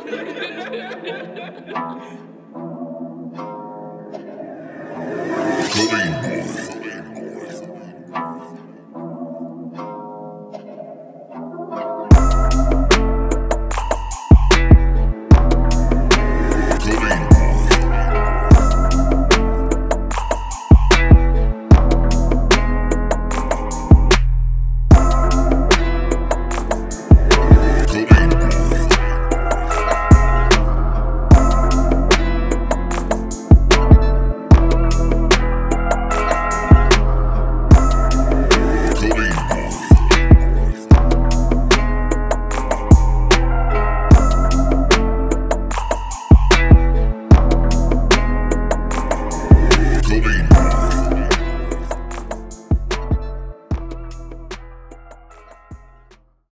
Cutting